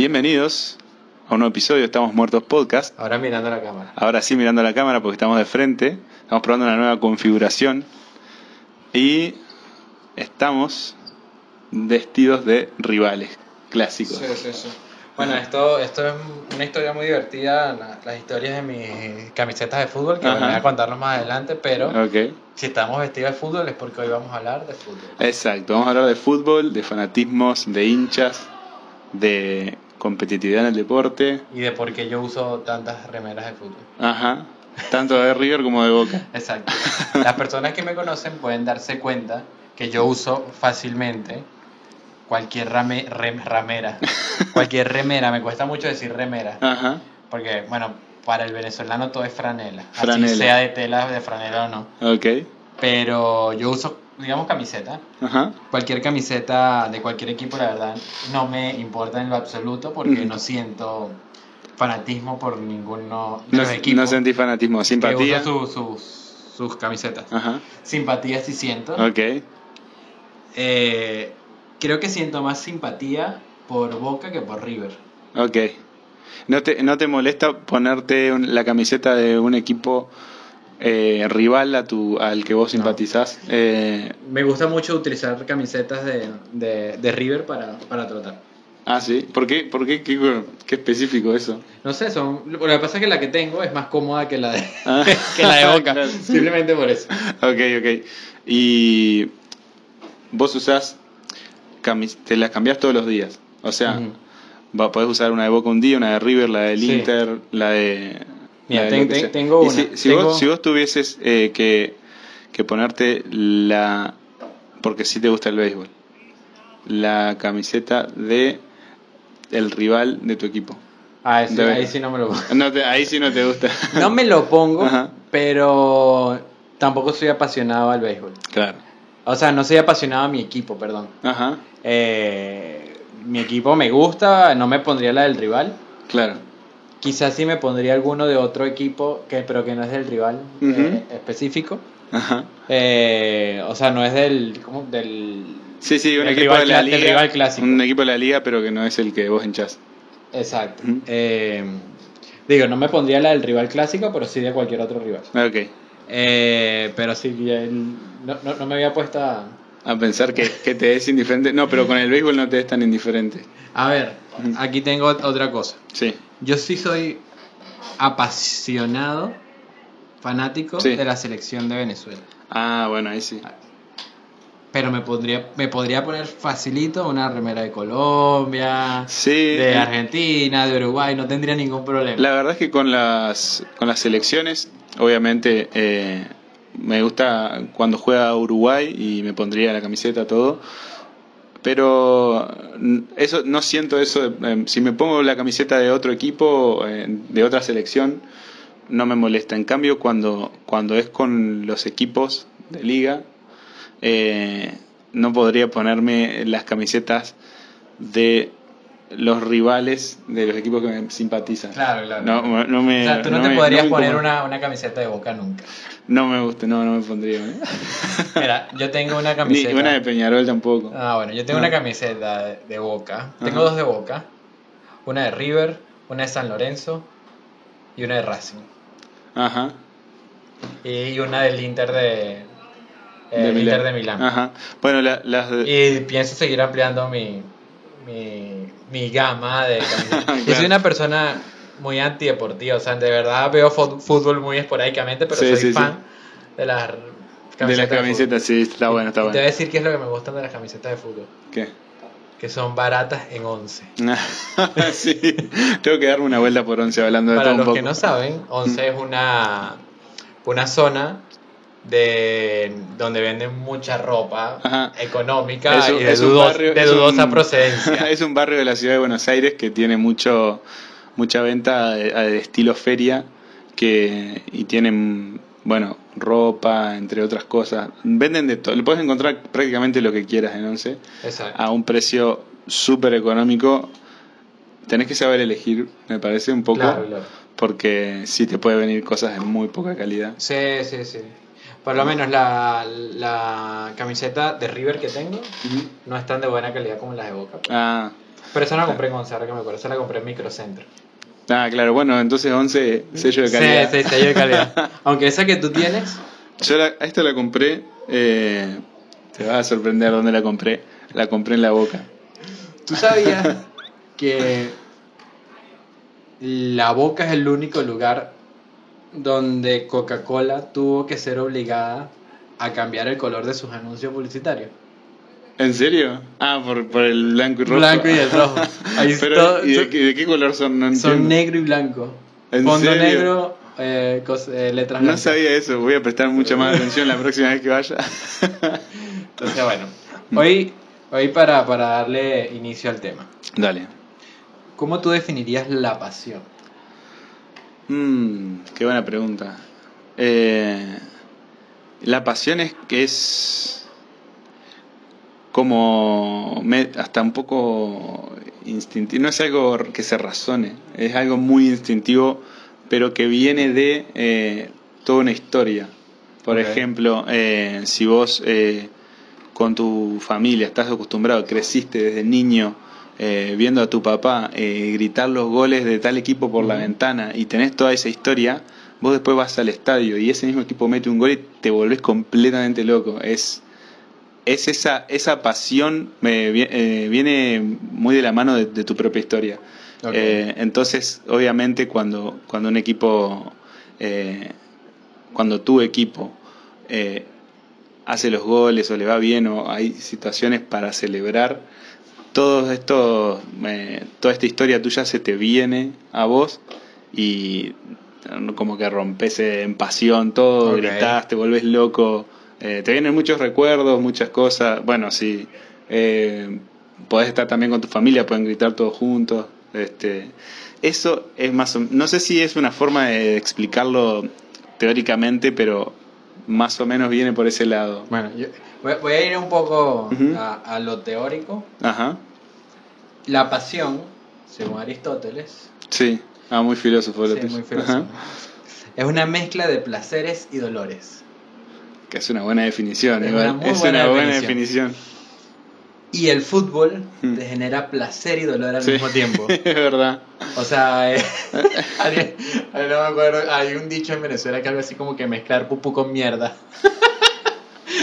Bienvenidos a un nuevo episodio de Estamos Muertos Podcast. Ahora mirando la cámara. Ahora sí mirando la cámara porque estamos de frente. Estamos probando una nueva configuración. Y estamos vestidos de rivales clásicos. Sí, sí, sí. Bueno, esto, esto es una historia muy divertida, la- las historias de mis camisetas de fútbol, que Ajá. voy a contarlos más adelante, pero si estamos vestidos de fútbol es porque hoy vamos a hablar de fútbol. Exacto. Vamos a hablar de fútbol, de fanatismos, de hinchas, de competitividad en el deporte. Y de por qué yo uso tantas remeras de fútbol. Ajá. Tanto de River como de Boca. Exacto. Las personas que me conocen pueden darse cuenta que yo uso fácilmente cualquier rame- rem- ramera, cualquier remera, me cuesta mucho decir remera, Ajá. porque bueno, para el venezolano todo es franela, Franela. así sea de tela de franela o no. Ok. Pero yo uso, digamos, camiseta. Ajá. Cualquier camiseta de cualquier equipo, la verdad, no me importa en lo absoluto porque no siento fanatismo por ninguno de No, los equipos. no sentí fanatismo, que simpatía. uso su- sus, sus camisetas. Ajá. Simpatía sí siento. Ok. Eh, creo que siento más simpatía por Boca que por River. Ok. ¿No te, no te molesta ponerte un- la camiseta de un equipo eh, rival a tu, al que vos No. simpatizás? Eh, Me gusta mucho utilizar camisetas de, de, de River para, para trotar. ah, sí. ¿Por qué? ¿Por qué? ¿Qué, qué específico eso? No sé, son, lo que pasa es que la que tengo es más cómoda que la de, Ah. que la de Boca. Claro. Simplemente por eso. Ok, ok. Y vos usás, camis- te las cambiás todos los días. O sea, Ujú. va- podés usar una de Boca un día, una de River, la del Sí. Inter, la de... Mira, ten- ten- tengo una, Si, si tengo- vos, si vos tuvieses eh, que, que ponerte la... Porque sí te gusta el béisbol. La camiseta de el rival de tu equipo. Ah, De ahí sí no me lo pongo. No te- ahí sí no te gusta. No me lo pongo, Ajá. pero tampoco soy apasionado al béisbol. Claro. O sea, no soy apasionado a mi equipo, perdón. Ajá. Eh, mi equipo me gusta, no me pondría la del rival. Claro. Quizás sí me pondría alguno de otro equipo, que, pero que no es del rival eh, específico. Ajá. Eh, o sea, no es del, ¿cómo? del Sí, sí, un equipo rival de la liga. rival clásico. Un equipo de la liga, pero que no es el que vos hinchás. Exacto. Eh, digo, no me pondría la del rival clásico, pero sí de cualquier otro rival. Ok. Eh, pero sí, no, no, no me había puesto a... A pensar que, que te es indiferente. No, pero con el béisbol no te es tan indiferente. A ver, Ujú. aquí tengo otra cosa. Sí. Yo sí soy apasionado, fanático Sí. de la selección de Venezuela. Ah, bueno, ahí sí. Pero me podría, me podría poner facilito una remera de Colombia, Sí. de eh, Argentina, de Uruguay, no tendría ningún problema. La verdad es que con las, con las selecciones, obviamente, eh, me gusta cuando juega Uruguay y me pondría la camiseta, todo. Pero eso no siento eso. eh, si me pongo la camiseta de otro equipo, eh, de otra selección, no me molesta. En cambio, cuando, cuando es con los equipos de liga, eh, no podría ponerme las camisetas de los rivales de los equipos que me simpatizan. Claro, claro. No, no me, o sea, tú no, no te me- podrías no poner una, una camiseta de boca nunca. No me gusta, no, no me pondría. ¿eh? Mira, yo tengo una Ni camiseta. una de Peñarol tampoco. Ah, bueno, yo tengo Ah. una camiseta de, de Boca. Tengo Ajá. dos de Boca. Una de River, una de San Lorenzo y una de Racing. Ajá. Y una del Inter de, eh, De Inter de Milán. Ajá. Bueno, la- las de- Y pienso seguir ampliando mi, mi, mi gama de camisetas. Yo Claro. soy una persona muy antideportiva, o sea, de verdad veo fútbol muy esporádicamente, pero Sí, soy sí, sí. fan de las de las de fútbol. camisetas, sí, está bueno, está Y Te voy a bueno. decir qué es lo que me gustan de las camisetas de fútbol. ¿Qué? Que son baratas en 11. sí, tengo que darme una vuelta por once hablando de Para todo un los poco. que no saben, 11 es una, una zona de donde venden mucha ropa Ajá. económica Es y de, dudos- barrio- de un- dudosa procedencia. es un barrio de la ciudad de Buenos Aires que tiene mucho mucha venta de, de estilo feria que y tienen bueno ropa entre otras cosas venden de todo le puedes encontrar prácticamente lo que quieras en once Exacto. a un precio súper económico tenés que saber elegir me parece un poco Claro, claro. porque sí te puede venir cosas de muy poca calidad Sí, sí, sí. Por lo menos la, la camiseta de River que tengo no es tan de buena calidad como las de Boca. ah Pero esa no la compré en 11, ahora que me acuerdo, esa la compré en Microcentro. Ah, claro, bueno, entonces 11 sello de calidad. Sí, sí, sello de calidad. Aunque esa que tú tienes, Yo la, esta la compré, eh, te vas a sorprender dónde la compré. La compré en la boca. tú sabías que la boca es el único lugar donde Coca-Cola tuvo que ser obligada a cambiar el color de sus anuncios publicitarios. ¿En serio? Ah, por, por el blanco y rojo. Blanco y el rojo. Ahí Pero, todo- ¿y de, qué- de qué color son? No son negro y blanco. ¿En Fondo serio? negro, eh, cos- eh, letras No blancas. sabía eso, voy a prestar mucha más atención la próxima vez que vaya. Entonces, bueno, hoy, hoy para, para darle inicio al tema, Dale. ¿cómo tú definirías la pasión? Mm, qué buena pregunta. Eh, la pasión es que es como me- hasta un poco instintivo, no es algo que se razone, es algo muy instintivo, pero que viene de eh, toda una historia. Por ejemplo, eh, si vos eh, con tu familia estás acostumbrado, creciste desde niño eh, viendo a tu papá eh, gritar los goles de tal equipo por la ventana y tenés toda esa historia, vos después vas al estadio y ese mismo equipo mete un gol y te volvés completamente loco. Es, es esa, esa pasión eh, vi- eh, viene muy de la mano de, de tu propia historia. Eh, entonces, obviamente, cuando, cuando un equipo, eh, cuando tu equipo eh, hace los goles o le va bien o hay situaciones para celebrar, todo esto, eh, toda esta historia tuya se te viene a vos y eh, como que rompes en pasión todo, Ok. gritás, te volvés loco, eh, te vienen muchos recuerdos, muchas cosas, bueno, sí, eh, podés estar también con tu familia, pueden gritar todos juntos, este, eso es más o no sé si es una forma de explicarlo teóricamente, pero más o menos viene por ese lado. Bueno, yo voy, a ir un poco a, a lo teórico. Ajá, La pasión, según Aristóteles, sí, ah, muy filósofo sí, muy filósofo, es una mezcla de placeres y dolores. Que es una buena definición, Es igual. una es buena una buena definición. definición. Y el fútbol te genera placer y dolor al Sí. mismo tiempo. es verdad. O sea, eh, no me acuerdo, hay un dicho en Venezuela que algo así como que mezclar pupú con mierda.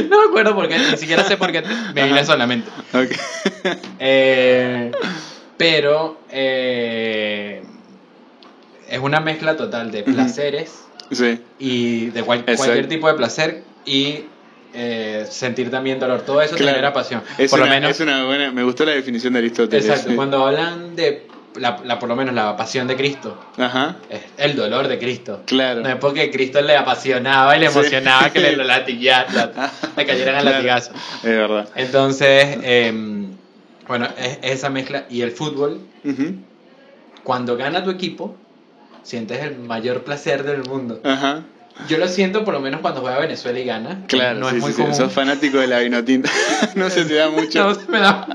no me acuerdo por qué, ni siquiera sé por qué me vine solamente. Ok. Eh, pero eh, es una mezcla total de placeres sí, y de cual- cualquier tipo de placer y eh, sentir también dolor. Todo eso Claro. genera pasión. es por una, lo menos, es una buena. Me gustó la definición de Aristóteles. exacto, cuando hablan de la, la- por lo menos la pasión de Cristo, Ajá, es el dolor de Cristo. claro. No es porque Cristo le apasionaba y le Sí. emocionaba que le, lo la- le cayeran al Claro. latigazo. Es verdad. Entonces, em, bueno, es, es esa mezcla. Y el fútbol, cuando gana tu equipo, sientes el mayor placer del mundo. Ajá, Yo lo siento por lo menos cuando juega Venezuela y gana. claro. no sí, es muy sí. común. Sos fanático de la vinotinta. no se te da mucho. No, se me da.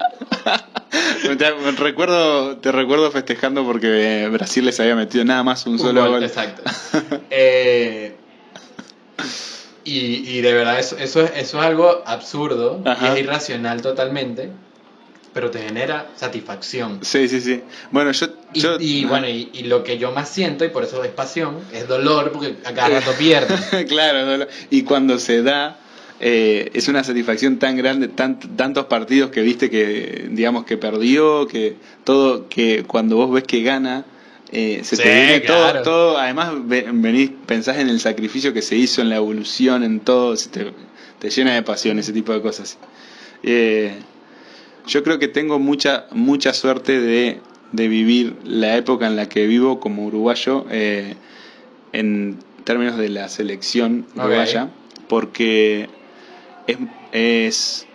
Te, recuerdo, te recuerdo festejando porque Brasil les había metido nada más un, Un solo gol, gol. Exacto. Eh, y, y de verdad, eso, eso, es, eso es algo absurdo y es irracional totalmente, pero te genera satisfacción. Sí, sí, sí. Bueno, yo. Y, yo y, ajá. bueno, y, y lo que yo más siento, y por eso es pasión, es dolor, porque a cada rato pierdo. claro, y cuando se da, eh, es una satisfacción tan grande, tan, tantos partidos que viste que, digamos, que perdió, que todo, que cuando vos ves que gana, eh, se Sí, te viene claro. todo, todo, además ve- venís, pensás en el sacrificio que se hizo, en la evolución, en todo, se te, te llena de pasión ese tipo de cosas. Eh, yo creo que tengo mucha, mucha suerte de, de vivir la época en la que vivo como uruguayo eh, en términos de la selección uruguaya, porque es, es,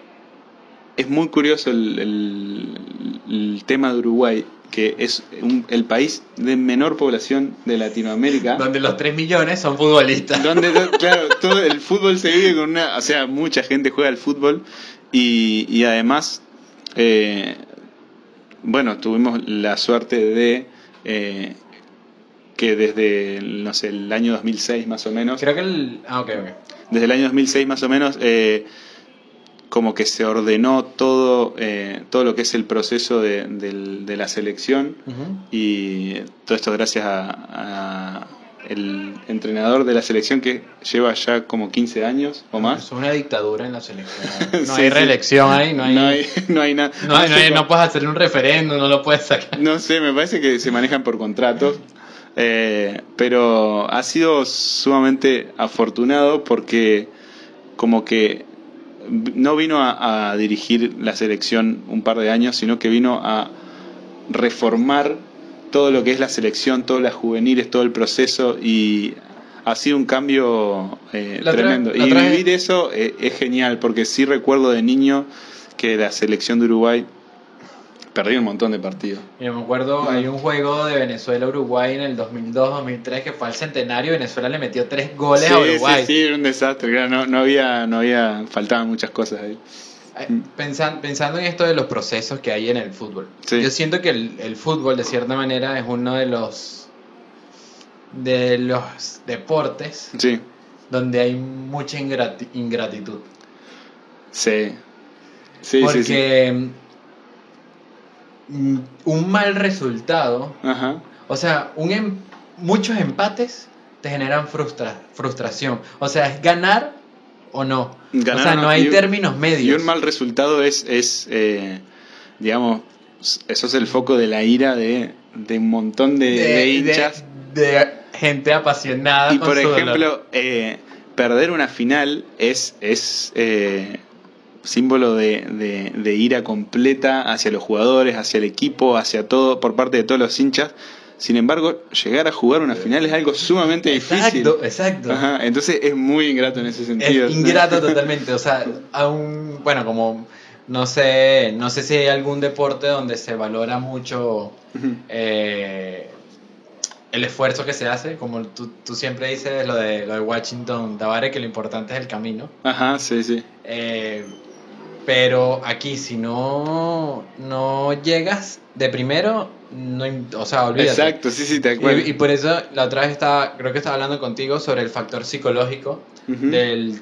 es muy curioso el, el- el tema de Uruguay, que es un- el país de menor población de Latinoamérica. Donde los 3 millones son futbolistas. Donde, do- claro, todo el fútbol se vive con una. O sea, mucha gente juega al fútbol y, y además, eh, bueno, tuvimos la suerte de eh, que desde, no sé, el año 2006 más o menos, Creo que el. Ah, ok, ok. Desde el año 2006 más o menos, eh, como que se ordenó todo, eh, todo lo que es el proceso de, del- de la selección y todo esto gracias a, a el entrenador de la selección que lleva ya como 15 años o más. Es una dictadura en la selección. No Sí, hay sí. reelección ahí, no hay. no hay, no hay nada. no, no puedes hacer un referéndum, no lo puedes sacar. No sé, me parece que se manejan por contratos. Eh, pero ha sido sumamente afortunado porque como que no vino a, a dirigir la selección un par de años, sino que vino a reformar todo lo que es la selección, todas las juveniles, todo el proceso y ha sido un cambio eh, tremendo. y vivir eso eh, es genial porque sí recuerdo de niño que la selección de Uruguay perdió un montón de partidos. Yo me acuerdo, hay un juego de Venezuela-Uruguay en el 2002-2003 que fue al centenario. Venezuela le metió tres goles a Uruguay. Sí, sí, era un desastre. claro, No, no había, no había, faltaban muchas cosas ahí. Pensan- pensando en esto de los procesos que hay en el fútbol, Sí. yo siento que el, el fútbol de cierta manera es uno de los de los deportes Sí, donde hay mucha ingrati- ingratitud. sí. Sí, porque sí, sí. Mm, un mal resultado, Ajá. o sea, un em- muchos empates te generan frustra- frustración. O sea, es ganar o no. Ganar o sea, no, no. hay Y términos medios. Y un mal resultado es, es eh, digamos, eso es el foco de la ira de, de un montón de, de hinchas. de- gente apasionada. Y con por su dolor. ejemplo, eh, perder una final es, es eh, símbolo de, de- de ira completa hacia los jugadores, hacia el equipo, hacia todo, por parte de todos los hinchas. Sin embargo, llegar a jugar una final es algo sumamente difícil. Exacto, exacto. Ajá, entonces es muy ingrato en ese sentido. Es ingrato totalmente, o sea, aún, bueno, como no sé, no sé si hay algún deporte donde se valora mucho eh, el esfuerzo que se hace, como tú, tú siempre dices lo de, lo de Washington Tavares, que lo importante es el camino. Ajá, sí, sí. Eh, pero aquí, si no, no llegas de primero, no, o sea, olvídate. Exacto, sí, sí, te acuerdo. Y, y por eso la otra vez estaba, creo que estaba hablando contigo sobre el factor psicológico Ujú. del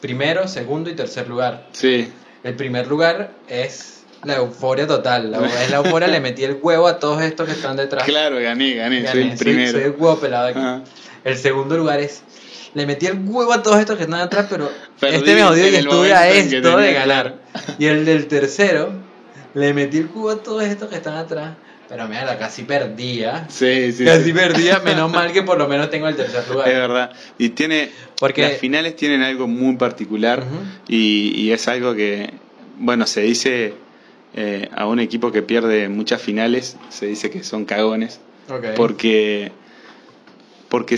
primero, segundo y tercer lugar. Sí, El primer lugar es la euforia total. La, es la euforia, le metí el huevo a todos estos que están detrás. claro, gané, gané, soy Gané, el primero. soy el huevo pelado aquí. Ajá. El segundo lugar es. Le metí el huevo a todos estos que están atrás, pero Perdí este me odió en y estuve a esto de ganar. Y el del tercero, le metí el huevo a todos estos que están atrás, pero mierda, casi perdía. Sí, sí. casi sí. perdía, menos mal que por lo menos tengo el tercer lugar. Es verdad. Y tiene. Porque- Las finales tienen algo muy particular y, y es algo que. Bueno, se dice eh, a un equipo que pierde muchas finales, se dice que son cagones. Porque. Porque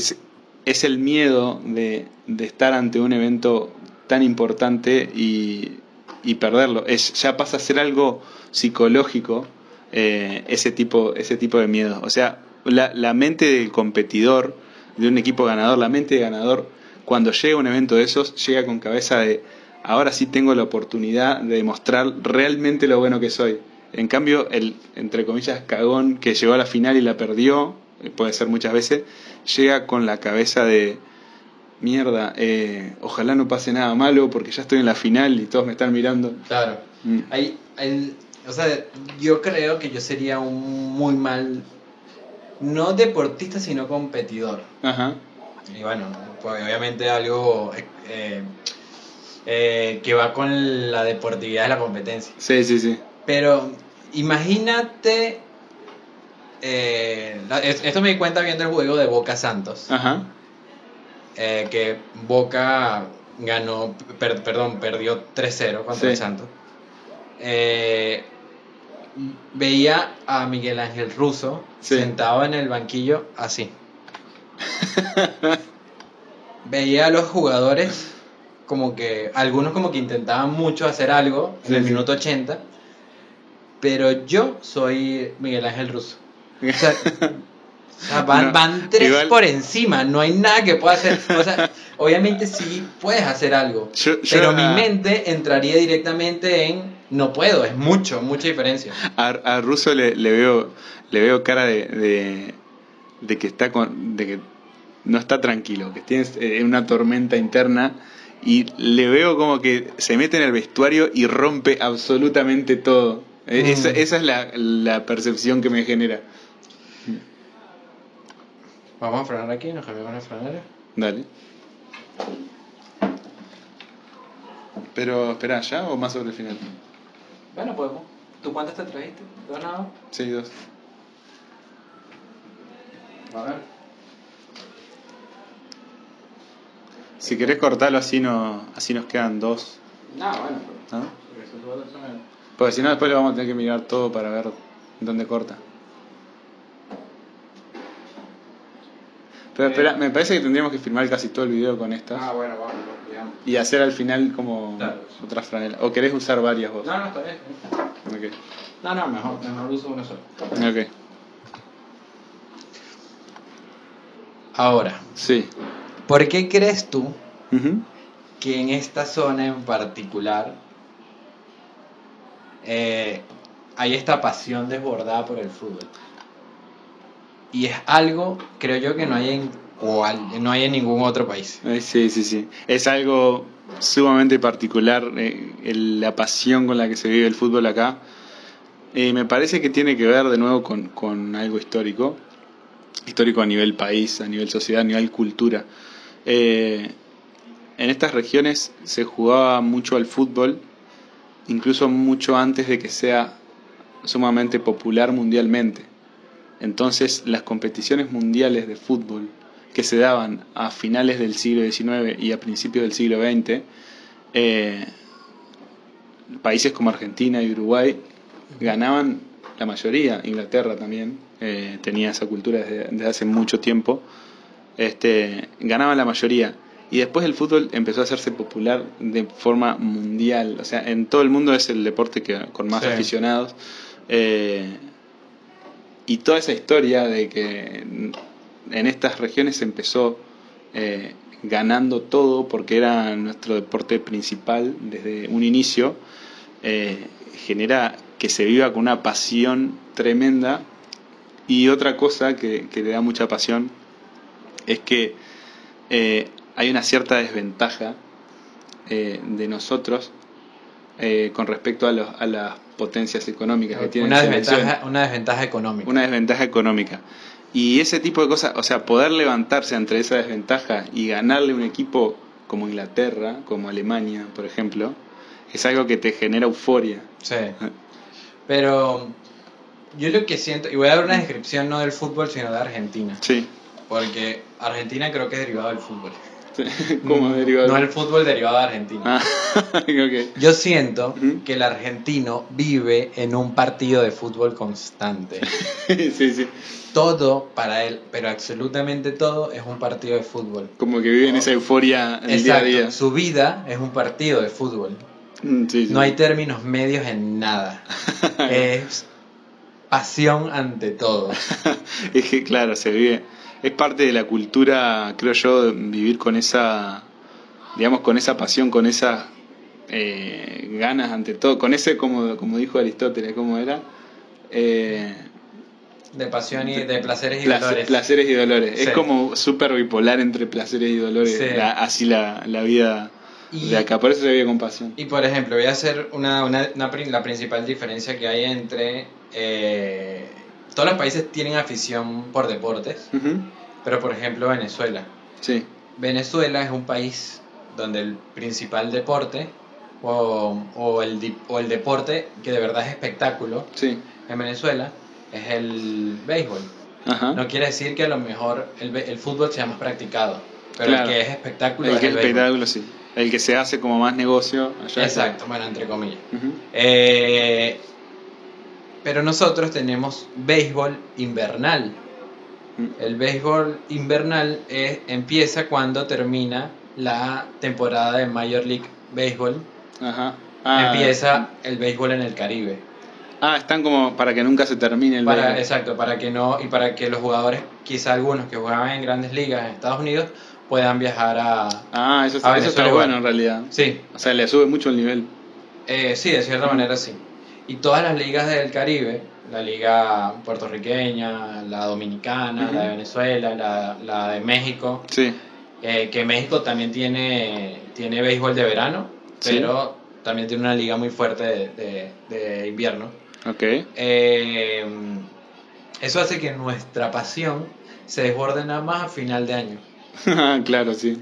es, el miedo de, de estar ante un evento tan importante y, y perderlo. Es, ya pasa a ser algo psicológico eh, ese, tipo, ese tipo de miedo. O sea, la, la mente del competidor, de un equipo ganador, la mente de ganador, cuando llega un evento de esos, llega con cabeza de ahora sí tengo la oportunidad de demostrar realmente lo bueno que soy. En cambio, el, entre comillas, cagón que llegó a la final y la perdió, puede ser muchas veces, llega con la cabeza de mierda, eh, ojalá no pase nada malo porque ya estoy en la final y todos me están mirando. Claro. Mm. Hay, hay- o sea, yo creo que yo sería un muy mal, no deportista, sino competidor. Ajá. Y bueno, pues obviamente algo eh, eh, eh, que va con la deportividad de la competencia. Sí, sí, sí. Pero imagínate, eh, esto me di cuenta viendo el juego de Boca Santos, Ajá. eh, que Boca ganó, per- perdón, perdió 3-0 contra Sí. el Santos. Eh, veía a Miguel Ángel Russo Sí. sentado en el banquillo así. veía a los jugadores como que algunos como que intentaban mucho hacer algo en Sí, el minuto 80, pero yo soy Miguel Ángel Russo. O sea, o sea, van, No, van tres igual- por encima, no hay nada que pueda hacer. O sea, obviamente sí puedes hacer algo, Yo- yo pero mi mente entraría directamente en no puedo, es mucho, mucha diferencia. A, a Russo le, le veo le veo cara de, de, de que está con de que no está tranquilo, que tiene eh, una tormenta interna y le veo como que se mete en el vestuario y rompe absolutamente todo. Eh, Mm. Esa, esa es la, la percepción que me genera. Vamos a frenar aquí, nos cambiamos la frenera. Dale. Pero, espera, ¿ya o más sobre el final? Bueno, podemos. ¿Tú cuántas te trajiste? ¿Dos nada? Sí, dos. A ver. Si querés cortarlo así, no, así nos quedan dos. No, bueno, pero. ¿no? porque Porque si no, después le vamos a tener que mirar todo para ver dónde corta. Pero espera, me parece que tendríamos que filmar casi todo el video con estas Ah, bueno, vamos, digamos. y hacer al final como Claro. otras franelas. ¿O querés usar varias vos? No, no, está bien. No, no, mejor, mejor uso uno solo. Ok. Ahora, Sí. ¿por qué crees tú que en esta zona en particular eh, hay esta pasión desbordada por el fútbol? Y es algo, creo yo, que no hay en no hay en ningún otro país. Sí, sí, sí. Es algo sumamente particular eh, la pasión con la que se vive el fútbol acá. Eh, me parece que tiene que ver de nuevo con, con algo histórico. Histórico a nivel país, a nivel sociedad, a nivel cultura. Eh, en estas regiones se jugaba mucho al fútbol, incluso mucho antes de que sea sumamente popular mundialmente. Entonces las competiciones mundiales de fútbol que se daban a finales del siglo XIX y a principios del siglo XX, eh, países como Argentina y Uruguay ganaban la mayoría, Inglaterra también eh, tenía esa cultura desde, desde hace mucho tiempo, este, ganaban la mayoría. Y después el fútbol empezó a hacerse popular de forma mundial, o sea, en todo el mundo es el deporte que con más Sí. aficionados. eh, y toda esa historia de que en estas regiones se empezó eh, ganando todo porque era nuestro deporte principal desde un inicio, eh, genera que se viva con una pasión tremenda. Y otra cosa que, que le da mucha pasión es que eh, hay una cierta desventaja de nosotros con respecto a, los, a las potencias económicas que tienen Una desventaja, una desventaja económica. una desventaja económica. Y ese tipo de cosas, o sea, poder levantarse entre esa desventaja y ganarle un equipo como Inglaterra, como Alemania, por ejemplo, es algo que te genera euforia. Sí. Pero yo lo que siento, y voy a dar una descripción no del fútbol, sino de Argentina. Sí. Porque Argentina creo que es derivado del fútbol. ¿Cómo derivado? No el fútbol derivado de Argentina. Ah. Yo siento que el argentino vive en un partido de fútbol constante. sí, sí. Todo para él, pero absolutamente todo es un partido de fútbol. Como que vive en esa euforia el día a Exacto, día. su vida es un partido de fútbol. Mm, sí, sí. No hay términos medios en nada. es pasión ante todo. es que, claro, se vive. Es parte de la cultura, creo yo, vivir con esa, digamos, con esa pasión, con esas eh, ganas ante todo, con ese, como, como dijo Aristóteles, ¿cómo era? Eh, De pasión y de placeres y placer- dolores. placeres y dolores. Sí. Es como súper bipolar entre placeres y dolores, Sí. la- así la, la vida Y- de acá. Por eso se vive con pasión. Y por ejemplo, voy a hacer una, una, la principal diferencia que hay entre... eh, todos los países tienen afición por deportes, pero por ejemplo Venezuela. Sí, Venezuela es un país donde el principal deporte o, o, el, o el deporte que de verdad es espectáculo sí. en Venezuela es el béisbol. Ajá. No quiere decir que a lo mejor el, el fútbol sea más practicado, pero Claro. el que es espectáculo el es que el béisbol. espectáculo, sí. El que se hace como más negocio allá. Exacto, bueno, entre comillas. Eh, pero nosotros tenemos béisbol invernal. Mm. El béisbol invernal es- empieza cuando termina la temporada de Major League Baseball. Ajá. Ah, empieza el béisbol en el Caribe. Ah, están como para que nunca se termine el Para, béisbol. exacto, para que no y para que los jugadores, quizá algunos que jugaban en grandes ligas en Estados Unidos, puedan viajar a. Ah, eso, A eso está bueno en realidad. Sí, O sea, le sube mucho el nivel. Eh, sí, de cierta manera sí. Y todas las ligas del Caribe, la liga puertorriqueña, la dominicana, la de Venezuela, la, la de México, Sí. eh, que México también tiene, tiene béisbol de verano, Sí. pero también tiene una liga muy fuerte de, de- de invierno. Ok. Eh, eso hace que nuestra pasión se desborde nada más a final de año. claro, sí.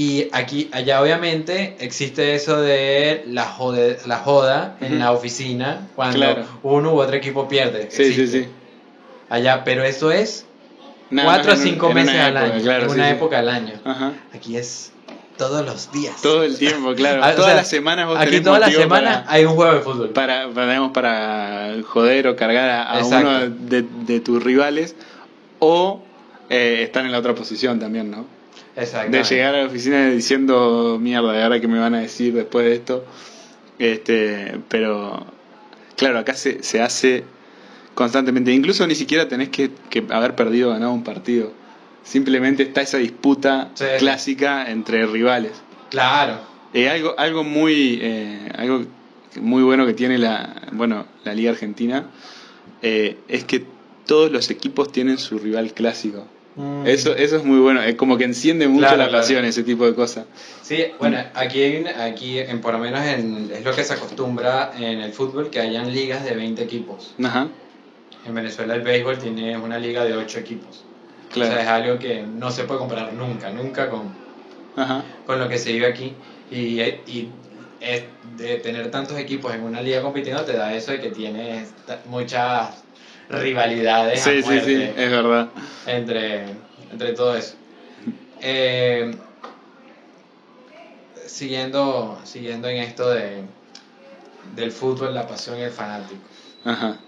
Y aquí, allá obviamente existe eso de la, jode- la joda en Ujú. la oficina cuando Claro. uno u otro equipo pierde. Sí, sí, Existe. sí. Allá, pero eso es Nada cuatro o en un- cinco en meses al época, año, claro, en una sí. época del año. Ajá. Aquí es todos los días. Todo el tiempo, claro. Ah, o todas sea, las semanas vos Aquí todas las semanas hay un juego de fútbol. para, para, para joder o cargar a, uno de, de tus rivales o eh, estar en la otra posición también, ¿no? De llegar a la oficina diciendo mierda, ¿y ahora qué me van a decir después de esto? Este, pero claro, acá se, se hace constantemente, incluso ni siquiera tenés que, que haber perdido o ganado un partido. Simplemente está esa disputa Sí. clásica entre rivales. Claro. Eh, algo, algo muy eh, algo muy bueno que tiene la bueno la liga argentina eh, es que todos los equipos tienen su rival clásico Mm. eso eso es muy bueno es como que enciende mucho Claro, la claro. pasión ese tipo de cosas Sí, bueno, aquí, aquí en, por lo menos en- es lo que se acostumbra en el fútbol, que hayan ligas de 20 equipos. ajá En Venezuela el béisbol tiene una liga de 8 equipos. claro O sea, es algo que no se puede comparar nunca, nunca con, ajá con lo que se vive aquí. Y, y es de tener tantos equipos en una liga compitiendo te da eso de que tienes muchas rivalidades a sí sí sí muerte es verdad entre, entre todo eso. Eh, siguiendo, siguiendo en esto de, del fútbol, la pasión y el fanático. ajá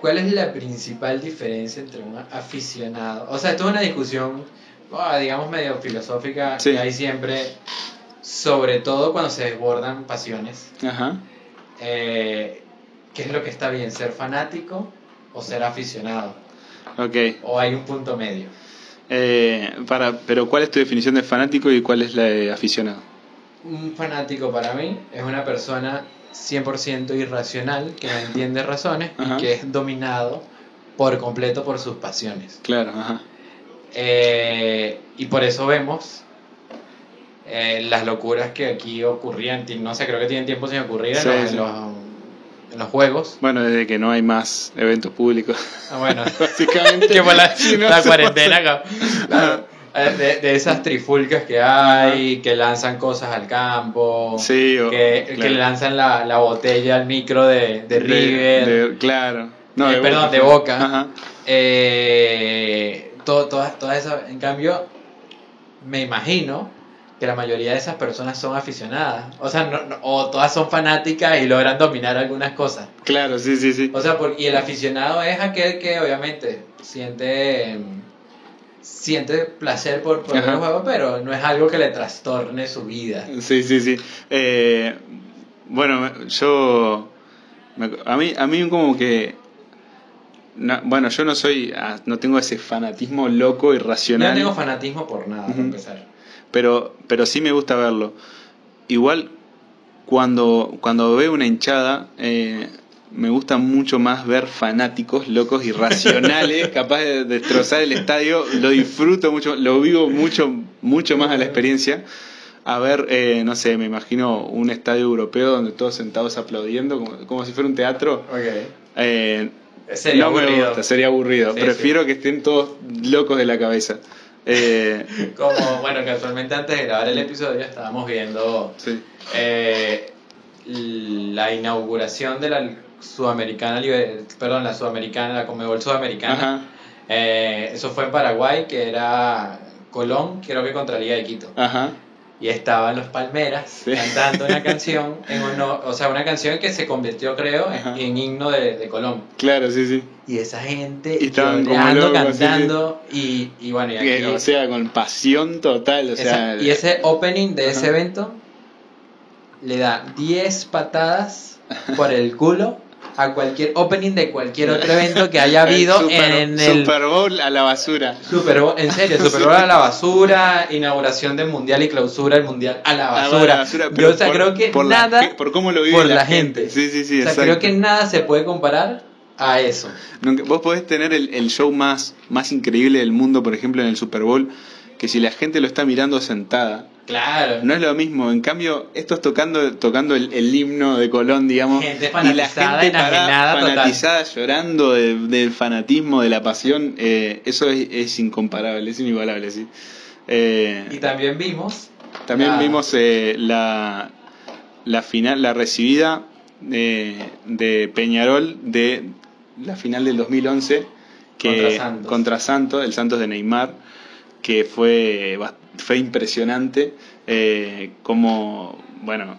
¿Cuál es la principal diferencia entre un aficionado? O sea, esto es una discusión, ah, digamos, medio filosófica Sí. que hay siempre, sobre todo cuando se desbordan pasiones. ajá Eh, ¿Qué es lo que está bien, ser fanático o ser aficionado? ok ¿O hay un punto medio? Eh, para pero cuál es tu definición de fanático y cuál es la de aficionado Un fanático para mí es una persona 100% irracional que no entiende razones Ajá. y que es dominado por completo por sus pasiones. claro ajá Eh, y por eso vemos eh, las locuras que aquí ocurrían. No sé, creo que tienen tiempo sin ocurrir en, Sí, los, sí. en los- en los juegos. bueno desde que no hay más eventos públicos Ah, bueno, básicamente la, no cuarentena. Claro, eh, De, de esas trifulcas que hay, que lanzan cosas al campo, Sí, o- que, claro. que le lanzan la, la botella al micro de, de River. de- claro no Eh, perdón, de Boca. ajá Eh, todo, todas, todas esas, en cambio, me imagino que la mayoría de esas personas son aficionadas. O sea, no- no- o todas son fanáticas y logran dominar algunas cosas. Claro, sí, sí, sí. O sea, por- y el aficionado es aquel que obviamente siente siente placer por, por el juego, pero no es algo que le trastorne su vida. Sí, sí, sí. Eh, bueno, yo. me- A mí, a mí como que. no- bueno, yo no soy. ah, No tengo ese fanatismo loco, irracional. no tengo fanatismo por nada, para Ujú. empezar. Pero, pero sí me gusta verlo. Igual, cuando, cuando veo una hinchada, eh, me gusta mucho más ver fanáticos locos irracionales, capaces de destrozar el estadio. Lo disfruto mucho, lo vivo mucho, mucho más a la experiencia. A ver, eh, no sé, me imagino un estadio europeo donde todos sentados aplaudiendo, como, como si fuera un teatro. Eh, Sería no me aburrido. gusta, sería aburrido. Sí, Prefiero que estén todos locos de la cabeza. Eh, Como, bueno, casualmente antes de grabar el episodio estábamos viendo sí. eh, la inauguración de la Sudamericana, perdón, la Sudamericana, la Comebol Sudamericana. Eh, eso fue en Paraguay, que era Colón, creo que contra Liga de Quito. ajá. Y estaban los Palmeras Sí. cantando una canción, en honor- o sea, una canción que se convirtió, creo, en, en himno de, de Colón. Claro, sí, sí. Y esa gente Y sí, cantando, y, y bueno, y aquí... Que, o sea, con pasión total. O sea, y ese opening de ese evento le da 10 patadas por el culo a cualquier opening de cualquier otro evento que haya habido el Super, en el Super Bowl a la basura. Super Bowl, en serio, Super Bowl a la basura, inauguración del mundial y clausura del mundial a la A basura. la basura, Yo, pero o sea, por- creo que por la nada ge- por cómo lo vive por la la gente. gente. Sí, sí, sí, o sea, exacto. creo que nada se puede comparar a eso. Vos podés tener el, el show más, más increíble del mundo, por ejemplo, en el Super Bowl, que si la gente lo está mirando sentada. Claro. No es lo mismo, en cambio, estos tocando, tocando el, el himno de Colón, digamos, Gente y la gente parada, enajenada total. fanatizada, llorando de- del fanatismo, de la pasión, eh, eso es, es incomparable, es inigualable, sí. Eh, Y también vimos. también la- vimos eh, la, la final, la recibida de, de Peñarol de la final del 2011 que Contra Santos. contra Santos, el Santos de Neymar, que fue, bast- fue impresionante. Eh, como, bueno,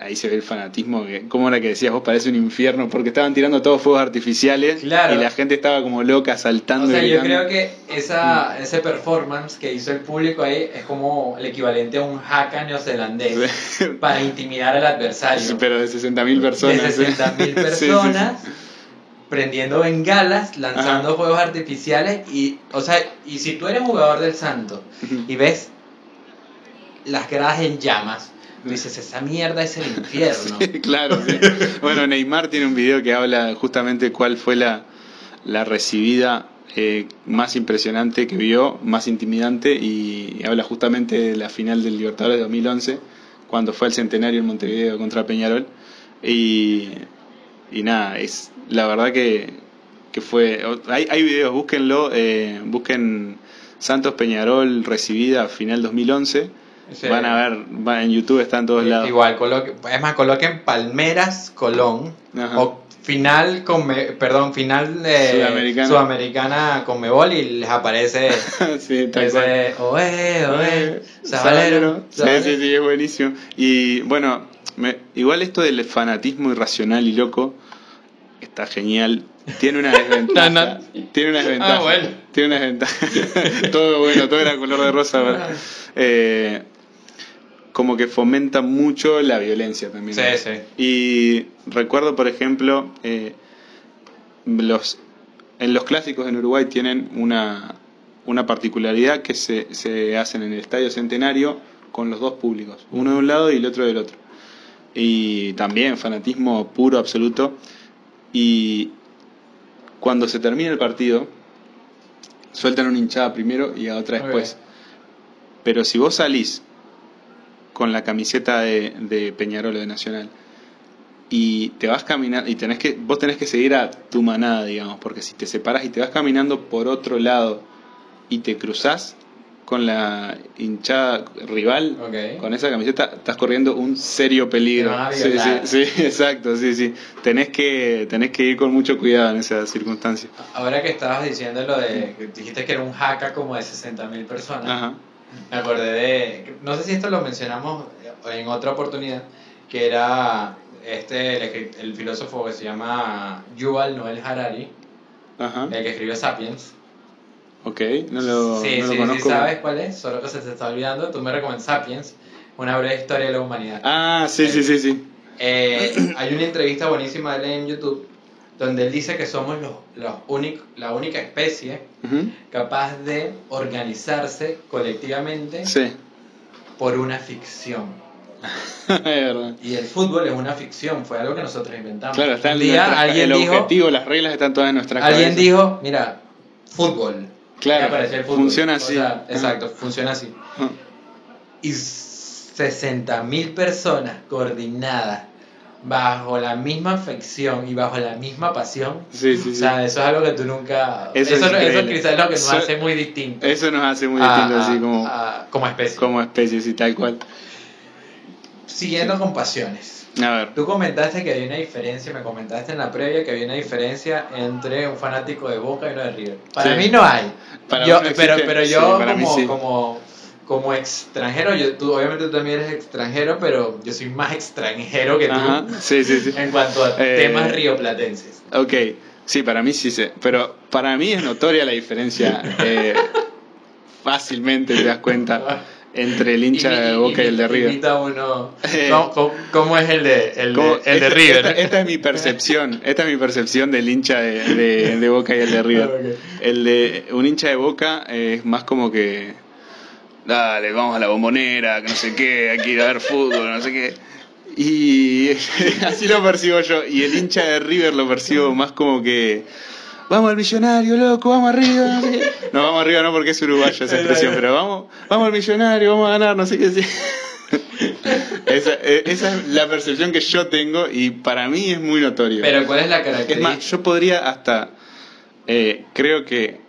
ahí se ve el fanatismo, que, como era que decías vos, parece un infierno, porque estaban tirando todos fuegos artificiales Claro. y la gente estaba como loca saltando. O sea, yo creo que esa, ese performance que hizo el público ahí es como el equivalente a un haka neozelandés para intimidar al adversario. Pero de 60.000 personas. de 60.000 Sí, sí, sí. Prendiendo bengalas, lanzando Ajá. fuegos artificiales y, o sea, y si tú eres jugador del Santo y ves las gradas en llamas, tú dices, esa mierda es el infierno. Sí, claro, sí. Bueno, Neymar tiene un video que habla justamente cuál fue la, la recibida eh, más impresionante que vio, más intimidante, y, y habla justamente de la final del Libertadores de 2011, cuando fue el centenario en Montevideo contra Peñarol. Y, y nada, es la verdad que, que fue. Hay, hay videos, búsquenlo, eh, busquen Santos Peñarol recibida final 2011. Sí. Van a ver, va- en YouTube está en todos lados. Igual, coloque, es más, coloquen Palmeras Colón Ajá. o final con perdón, final de Sudamericana. Sudamericana con Mebol y les aparece sí, tal ese oe, oe, Eh, Sabalero, Sí, sí, sí, es buenísimo. Y bueno, me- igual esto del fanatismo irracional y loco está genial. Tiene una desventaja. Tiene una desventaja. Ah, bueno. Tiene una desventaja. todo bueno, todo era color de rosa. pero, eh, como que fomenta mucho la violencia también. Sí, sí. Y recuerdo, por ejemplo, eh, los, en los clásicos en Uruguay tienen una, una particularidad que se, se hacen en el Estadio Centenario con los dos públicos, uno de un lado y el otro del otro. Y también fanatismo puro, absoluto. Y cuando se termina el partido, sueltan una hinchada primero y a otra después. Pero si vos salís con la camiseta de, de Peñarol o de Nacional y te vas caminando y tenés que vos tenés que seguir a tu manada, digamos, porque si te separas y te vas caminando por otro lado y te cruzás con la hinchada rival, Ok. con esa camiseta estás corriendo un serio peligro. Sí, sí, sí, exacto, sí, sí. Tenés que tenés que ir con mucho cuidado en esas circunstancias. Ahora que estabas diciendo lo de dijiste que era un haka como de 60.000 personas. Ajá. Me acordé de, no sé si esto lo mencionamos en otra oportunidad, que era este el, el filósofo que se llama Yuval Noel Harari, Ajá. el que escribió Sapiens. Ok, no lo, sí, no lo sí, conozco. sí, sabes cuál es, solo que se te está olvidando. Tú me recomiendas Sapiens, una breve historia de la humanidad. Ah, sí, sí, sí, sí. Eh, hay una entrevista buenísima de él en YouTube donde él dice que somos los, los la única especie capaz de organizarse colectivamente Sí, por una ficción. Y el fútbol es una ficción, fue algo que nosotros inventamos. Claro, está en día nuestra- alguien el dijo, objetivo, las reglas están todas en nuestra alguien cabeza. dijo, mira, fútbol. Claro, Y apareció el fútbol. funciona O así. sea, exacto, funciona así. Y 60.000 personas coordinadas bajo la misma afección y bajo la misma pasión. Sí, sí, O sí. sea, eso es algo que tú nunca... Eso Eso, es eso, quizás es lo que nos hace muy distintos. Eso nos hace muy distintos, así como, a- como especie. como especies y tal cual. Siguiendo con pasiones. A ver, Tú comentaste que había una diferencia, me comentaste en la previa que había una diferencia entre un fanático de Boca y uno de River. Para Sí. mí no hay. Para Yo- no pero, pero yo como, sí. como, como extranjero, yo, tú, obviamente tú también eres extranjero, pero yo soy más extranjero que tú Ajá, sí. en cuanto a Eh, temas rioplatenses. Ok, sí, para mí sí sé. Pero para mí es notoria la diferencia. eh, fácilmente te das cuenta entre el hincha de Boca y el de River. Uno. Eh. ¿Cómo, cómo- es el de, el de, el de esta- River? Esta, esta es mi percepción, esta es mi percepción del hincha de, de- de Boca y el de River. El de un hincha de Boca es más como que, dale, vamos a la bombonera, que no sé qué, hay que ir a ver fútbol, no sé qué. Y así lo percibo yo. Y el hincha de River lo percibo más como que, vamos al millonario, loco, vamos arriba. no sé qué. No, vamos arriba no porque es uruguayo esa expresión, pero vamos, vamos al millonario, vamos a ganar, no sé qué. esa, eh, esa es la percepción que yo tengo y para mí es muy notorio. Pero ¿cuál es la Es característica? más, yo podría hasta, eh, creo que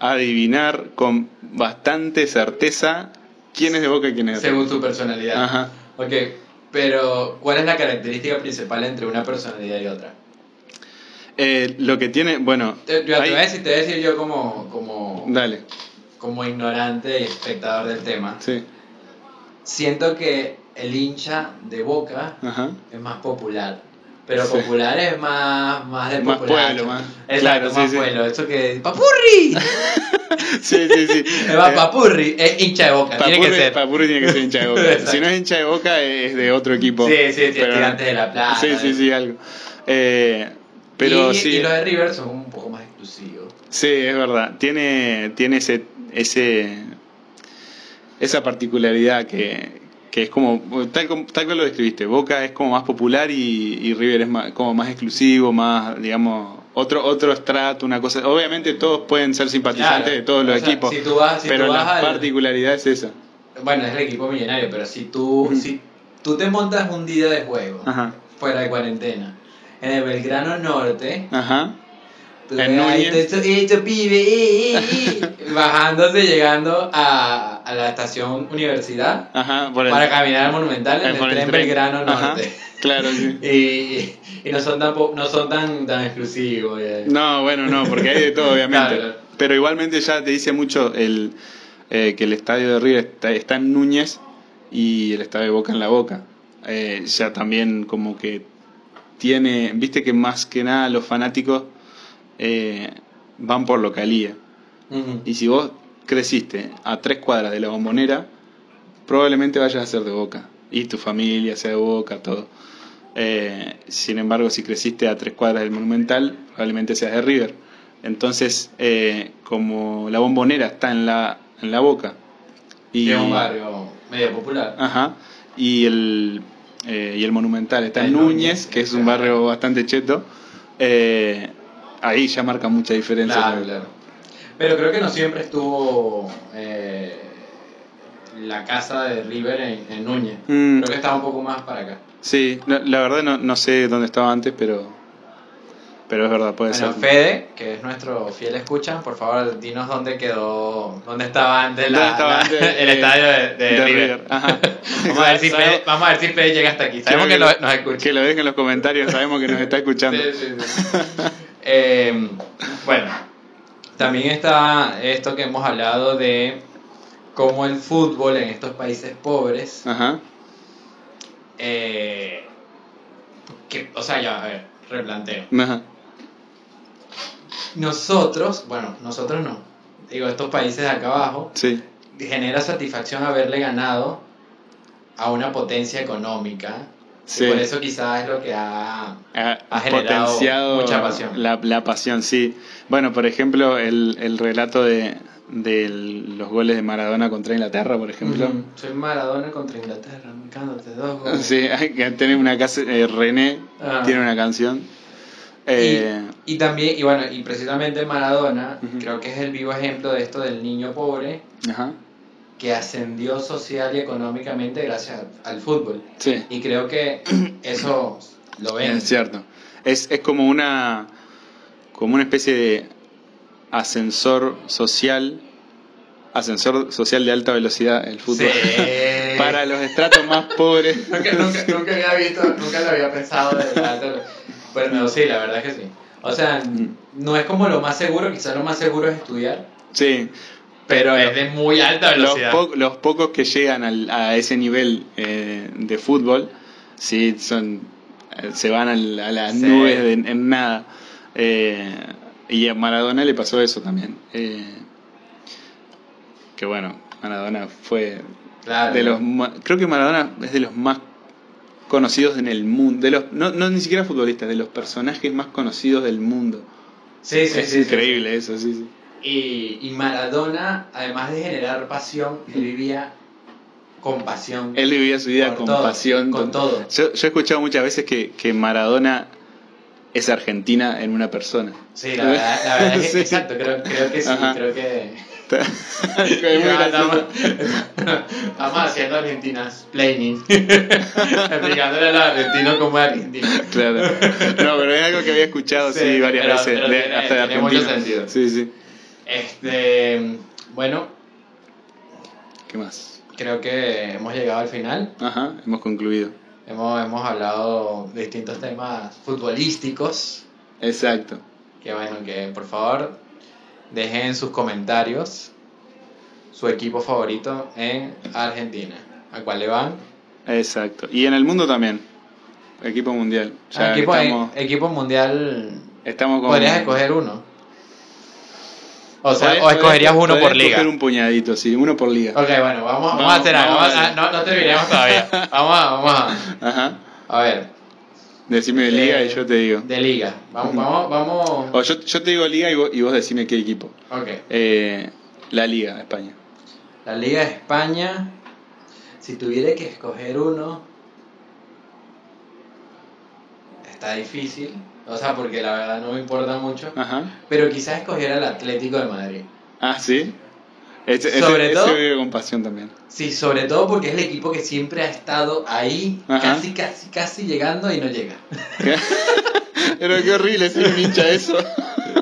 adivinar con bastante certeza quién es de Boca y quién es de Según tu personalidad. Ajá. Ok, pero ¿cuál es la característica principal entre una personalidad y otra? Eh, lo que tiene, bueno, Te, yo te hay- voy a decir, te voy a decir yo como, como, dale, como ignorante y espectador del tema. sí, Siento que el hincha de Boca ajá. es más popular. Pero Sí. popular es más, más de Más popular. pueblo, más- Exacto, claro, sí, más sí. pueblo. Eso que. ¡Papurri! Sí, sí, sí. Me va Eh, papurri. Es hincha de Boca. tiene que Papurri- ser. Papurri tiene que ser hincha de Boca. Si no es hincha de Boca, es de otro equipo. Sí, sí, sí, Pero- de La Plata. Sí, sí, sí, algo. Eh, pero y, sí. y los de River son un poco más exclusivos. Sí, es verdad. Tiene, tiene ese, ese, esa particularidad que, que es como, tal, como- tal cual lo describiste, Boca es como más popular y, y River es más, como más exclusivo, más, digamos, otro otro estrato, una cosa. Obviamente todos pueden ser simpatizantes Claro. de todos los O sea, equipos, si tú vas- si pero tú vas la al- particularidad es esa. Bueno, es el equipo millonario, pero si tú, si tú te montas un día de juego, Ajá, fuera de cuarentena, en el Belgrano Norte, ajá. tú En ahí Núñez. esto, pibe, eh, eh, eh, bajándose, llegando a, a la estación Universidad Ajá, por el, para caminar al Monumental en el, tren tren. Belgrano Ajá, Norte. Claro, sí. Y, y no son tan, no son tan, tan exclusivos. eh. No, bueno, no, porque hay de todo, obviamente. Claro, claro. Pero igualmente ya te dice mucho el eh, que el estadio de River está, está en Núñez y el estadio de Boca en la Boca. Eh, ya también como que tiene, viste que más que nada los fanáticos eh, van por localía. Y si vos creciste a tres cuadras de la bombonera, probablemente vayas a ser de Boca. Y tu familia sea de Boca, todo. Eh, sin embargo, si creciste a tres cuadras del Monumental, probablemente seas de River. Entonces, eh, como la bombonera está en la, en la Boca. Y, Que es un barrio medio popular. Ajá. Y el, eh, y el Monumental está en Núñez, que es un claro. barrio bastante cheto. eh, ahí ya marca mucha diferencia. Claro, claro. Pero creo que no siempre estuvo eh, la casa de River en, en Núñez. Mm. Creo que estaba un poco más para acá. Sí, no- la verdad no, no sé dónde estaba antes, pero pero es verdad, puede Bueno, ser. Fede, que es nuestro fiel escucha, por favor, dinos dónde quedó, dónde estaba antes la- ¿Dónde estaba la- antes, el eh, estadio de, de de River. River? Ajá. vamos, a ver si Fede, vamos a ver si Fede llega hasta aquí. Sabemos que, lo- nos escucha. Que lo dejen en los comentarios, sabemos que nos está escuchando. Sí, sí, sí. Eh, bueno, también está esto que hemos hablado de cómo el fútbol en estos países pobres, Ajá. eh, que, o sea, ya, a ver, replanteo. Ajá. Nosotros, bueno, nosotros no, digo, estos países de acá abajo, Sí. genera satisfacción haberle ganado a una potencia económica. y por eso quizás es lo que ha... Ha, Ha generado potenciado mucha pasión. La, la pasión, sí. Bueno, por ejemplo, el, el relato de, de los goles de Maradona contra Inglaterra, por ejemplo. Soy Maradona contra Inglaterra, marcándote dos goles. Sí, hay que tener una casa. eh, René Ah. tiene una canción. Eh, y, y también, y bueno, y precisamente Maradona, Ujú. creo que es el vivo ejemplo de esto del niño pobre ajá. que ascendió social y económicamente gracias al fútbol. Sí. Y creo que eso lo ven. Es cierto. Es, es como una como una especie de ascensor social, ascensor social de alta velocidad el fútbol. Sí. Para los estratos más pobres. Nunca, nunca, nunca había visto, nunca lo había pensado de verdad. Pero no, sí, la verdad que sí. O sea, no es como lo más seguro, quizás lo más seguro es estudiar, Sí. pero es de muy alta Los, velocidad. po- los pocos que llegan al- a ese nivel eh, de fútbol, sí, son eh, se van al- a las Sí. nubes de- en nada. Eh, y a Maradona le pasó eso también. Eh, que bueno, Maradona fue Claro. de los creo que Maradona es de los más conocidos en el mundo, de los no, no ni siquiera futbolistas, de los personajes más conocidos del mundo. Sí, sí, es sí, increíble eso, sí, sí. Y, y Maradona, además de generar pasión, él vivía con pasión. Él vivía su vida con todo, pasión. con todo. Yo, yo he escuchado muchas veces que, que Maradona es Argentina en una persona. Sí, la verdad, la verdad es Sí. exacto, creo, creo que sí, Ajá. creo que... Estamos, haciendo Argentinas planning, explicándole a los argentinos cómo es Argentina. Claro. No, pero es algo que había escuchado, sí, Sí, varias pero- veces, pero de- tiene- hasta de tiene mucho sentido. Sí, sí. Este, bueno, ¿Qué más? creo que hemos llegado al final. Ajá, hemos concluido. Hemos, hemos hablado de distintos temas futbolísticos. Exacto. Que bueno, que por favor dejen en sus comentarios su equipo favorito en Argentina. ¿A cuál le van? Exacto. Y en el mundo también. Equipo mundial. Ya Ah, equipo, estamos, equipo mundial. estamos con. Podrías escoger uno. O sea, Podés- o escogerías podés- uno por liga. escoger un puñadito, sí, uno por liga. Ok, bueno, vamos, vamos, Vamos, a hacer algo. vamos a- no, no terminemos todavía. Vamos a, vamos a, Ajá. a ver. Decime de liga Eh, y yo te digo. De liga. Vamos, vamos, vamos. O yo, yo te digo liga y vos, y vos decime qué equipo. Ok. Eh, la liga, de España. La Liga de España. Si tuviera que escoger uno. Está difícil. O sea, porque la verdad no me importa mucho. Ajá. Pero quizás escogiera el Atlético de Madrid. Ah, sí. Ese, ese- Sobre ese todo- vive con pasión también. Sí, sobre todo porque es el equipo que siempre ha estado ahí, Ajá. casi, casi, casi llegando y no llega. pero qué horrible ser un hincha eso.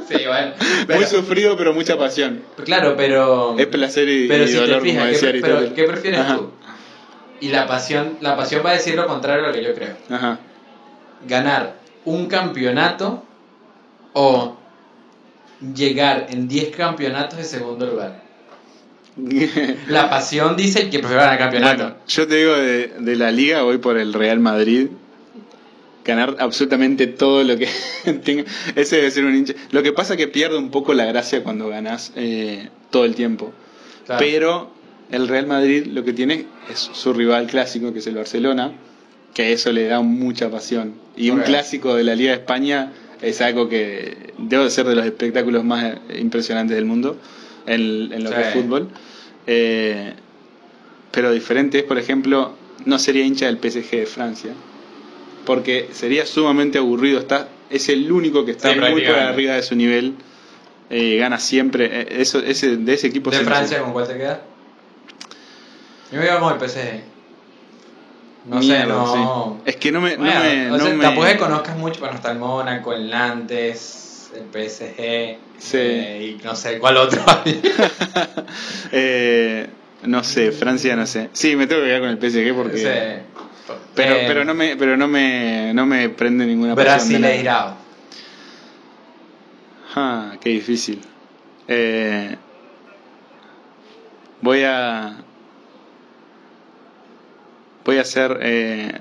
Sí, bueno. Muy Pero, sufrido, pero mucha pasión. claro, pero. Es placer y, Pero y si te dolor, fijas, como ¿qué, decía pre- pero. ¿qué prefieres Ajá. tú? Y la pasión, la pasión va a decir lo contrario a lo que yo creo. Ajá. Ganar un campeonato o llegar en 10 campeonatos de segundo lugar. La pasión dice que prefiero ganar el campeonato. Bueno, yo te digo de, de la liga, voy por el Real Madrid. Ganar absolutamente todo lo que tenga. Ese debe ser un hincha. Lo que pasa es que pierde un poco la gracia cuando ganas eh, todo el tiempo. Claro. Pero el Real Madrid lo que tiene es su rival clásico, que es el Barcelona, que eso le da mucha pasión. Y un clásico de la Liga de España es algo que debe ser de los espectáculos más impresionantes del mundo en, en lo que es Sí. fútbol. Eh, pero diferente es, por ejemplo, no sería hincha del PSG de Francia, porque sería sumamente aburrido. Está, es el único que está Sí, muy por arriba de su nivel. eh, gana siempre. eh, eso, ese, de ese equipo ¿De Francia con cuál te queda? Yo me quedo con el PSG. No sé, Mierda, no. sí. Es que no me. no Bueno, me- o no sea, me- tampoco que conozcas mucho, bueno, está el Mónaco, el Nantes, el PSG, Sí. eh, y no sé cuál otro hay. Eh, no sé, Francia no sé. Sí, me tengo que quedar con el PSG porque. Sí. Pero, Eh, pero no me, pero no me, no me prende ninguna. Brasileirao. Ah, qué difícil. Eh, voy a. Voy a hacer. eh,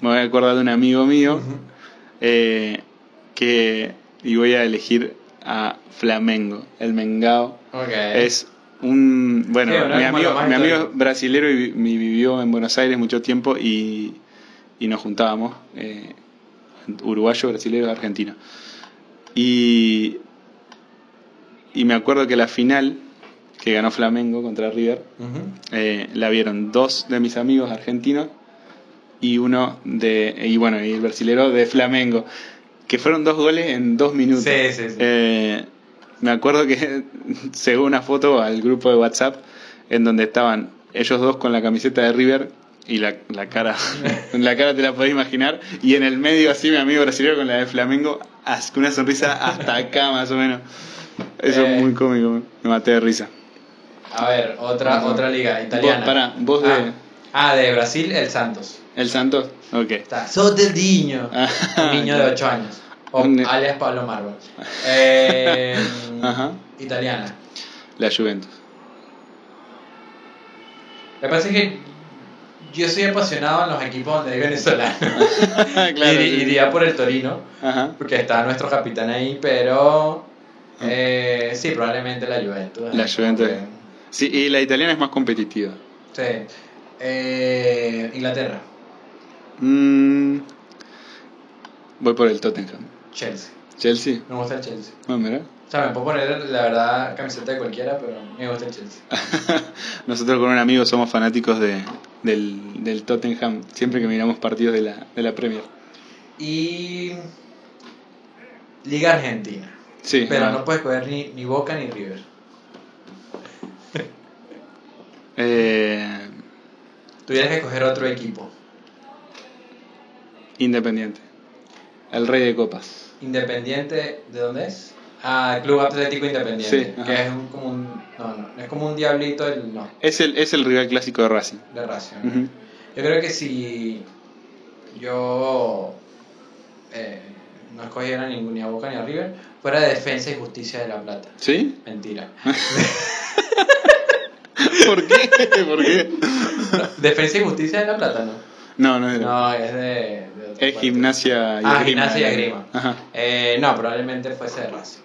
me voy a acordar de un amigo mío eh, que. Y voy a elegir a Flamengo, el Mengao. Es un. Bueno, mi amigo, mi amigo es brasilero y mi- vivió en Buenos Aires mucho tiempo y, y nos juntábamos. eh, uruguayo, brasilero, argentino. Y, y me acuerdo que la final que ganó Flamengo contra River eh, la vieron dos de mis amigos argentinos y uno de y bueno y el brasilero de Flamengo que fueron dos goles en dos minutos Sí, sí, sí. Eh, me acuerdo que según una foto al grupo de WhatsApp en donde estaban ellos dos con la camiseta de River y la, la cara la cara te la podés imaginar y en el medio así mi amigo brasileño con la de Flamengo con una sonrisa hasta acá más o menos eso Eh. es muy cómico me maté de risa A ver, otra, otra liga italiana. Vos, pará, vos de- ah. ah, de Brasil, el Santos. el Santos ok Está Soteldiño. Ah, Un niño de claro. 8 años. O alias Pablo Marvel. Eh, Ajá. Italiana. la Juventus Me parece que yo soy apasionado en los equipos donde hay venezolanos. claro sí. Iría por el Torino, Ajá. porque está nuestro capitán ahí, pero eh, sí, probablemente la Juventus. La Juventus. Porque- sí y la italiana es más competitiva Sí. Eh, Inglaterra, Mm, voy por el Tottenham Chelsea. Chelsea Me gusta el Chelsea. Ah, mira. O sea, me puedo poner la verdad camiseta de cualquiera, pero me gusta el Chelsea. Nosotros con un amigo somos fanáticos de, del, del Tottenham siempre que miramos partidos de la, de la Premier. Y. Liga Argentina. Sí. Pero ah. no puedes coger ni, ni Boca ni River. Eh, Tuvieras que coger otro equipo. Independiente. El rey de copas. Independiente, ¿de dónde es? Ah, Club Atlético Independiente. Sí, ajá. que es un, como un. No, no, es como un diablito, el, no, Es el, es el rival clásico de Racing. de Racing. Yo creo que si yo eh, no escogiera ningún, ni a Boca ni a River, fuera de Defensa y Justicia de La Plata. ¿Sí? Mentira. ¿Por qué? ¿Por qué? Defensa y Justicia de La Plata, ¿no? No, no es. No, es de... de es parte. gimnasia y Ah, gimnasia y esgrima. Ajá. Eh, no, probablemente fuese de Racing.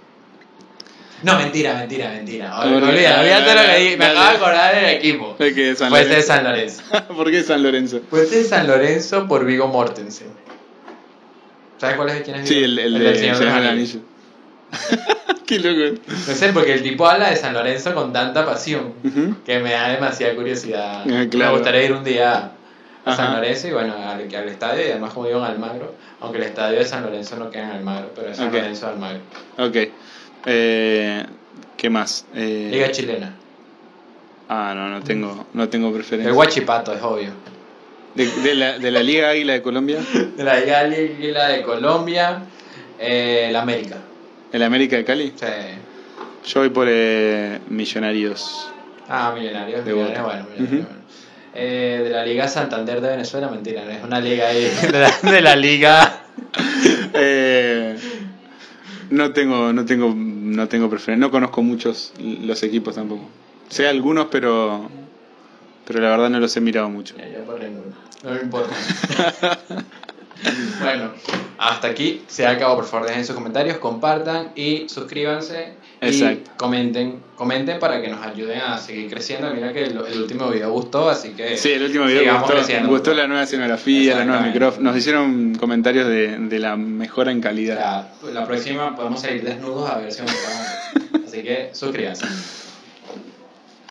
No, mentira, mentira, mentira. Olvídate, lo que dije. Me acabo de acordar del equipo. Que es San Fuese de. San Lorenzo. ¿Por qué San Lorenzo? Fuese de San Lorenzo por Vigo Mortensen. ¿Sabes cuál es? ¿Quién es Sí, el, el, de Señor Señor de los Anillos. Qué loco. No sé, porque el tipo habla de San Lorenzo con tanta pasión que me da demasiada curiosidad. Ah, claro. Me gustaría ir un día a San. Lorenzo y bueno, al, al estadio y además como digo en Almagro, aunque el estadio de San Lorenzo no queda en Almagro, pero es San Ok. Lorenzo de Almagro. Ok. Eh, ¿Qué más? Eh, Liga chilena. Ah, no, no tengo, no tengo preferencia. El Guachipato es obvio. De, de la, de la Liga Águila de Colombia, De la Liga Águila de Colombia, eh, el América. el América de Cali. Sí. Yo voy por eh, Millonarios. Ah, Millonarios, De Millonarios, bueno, Millonarios, bueno. Eh, de la Liga Santander de Venezuela, mentira, no es una liga ahí. De la, de la Liga. Eh, no tengo, no tengo, no tengo preferencia. No conozco muchos los equipos tampoco. Sé algunos, pero, pero la verdad no los he mirado mucho. Ya, ya por ninguno. No me importa. bueno, hasta aquí se acabó. Por favor, dejen sus comentarios, compartan y suscríbanse. Exacto. Y comenten, comenten para que nos ayuden a seguir creciendo. Mira que el, el último video gustó, así que. Sí, el último video gustó, creciendo. gustó la nueva escenografía, la nueva micrófono. Nos hicieron comentarios de, de la mejora en calidad. sea, la próxima podemos salir desnudos a ver si aumentamos. Así que suscríbanse.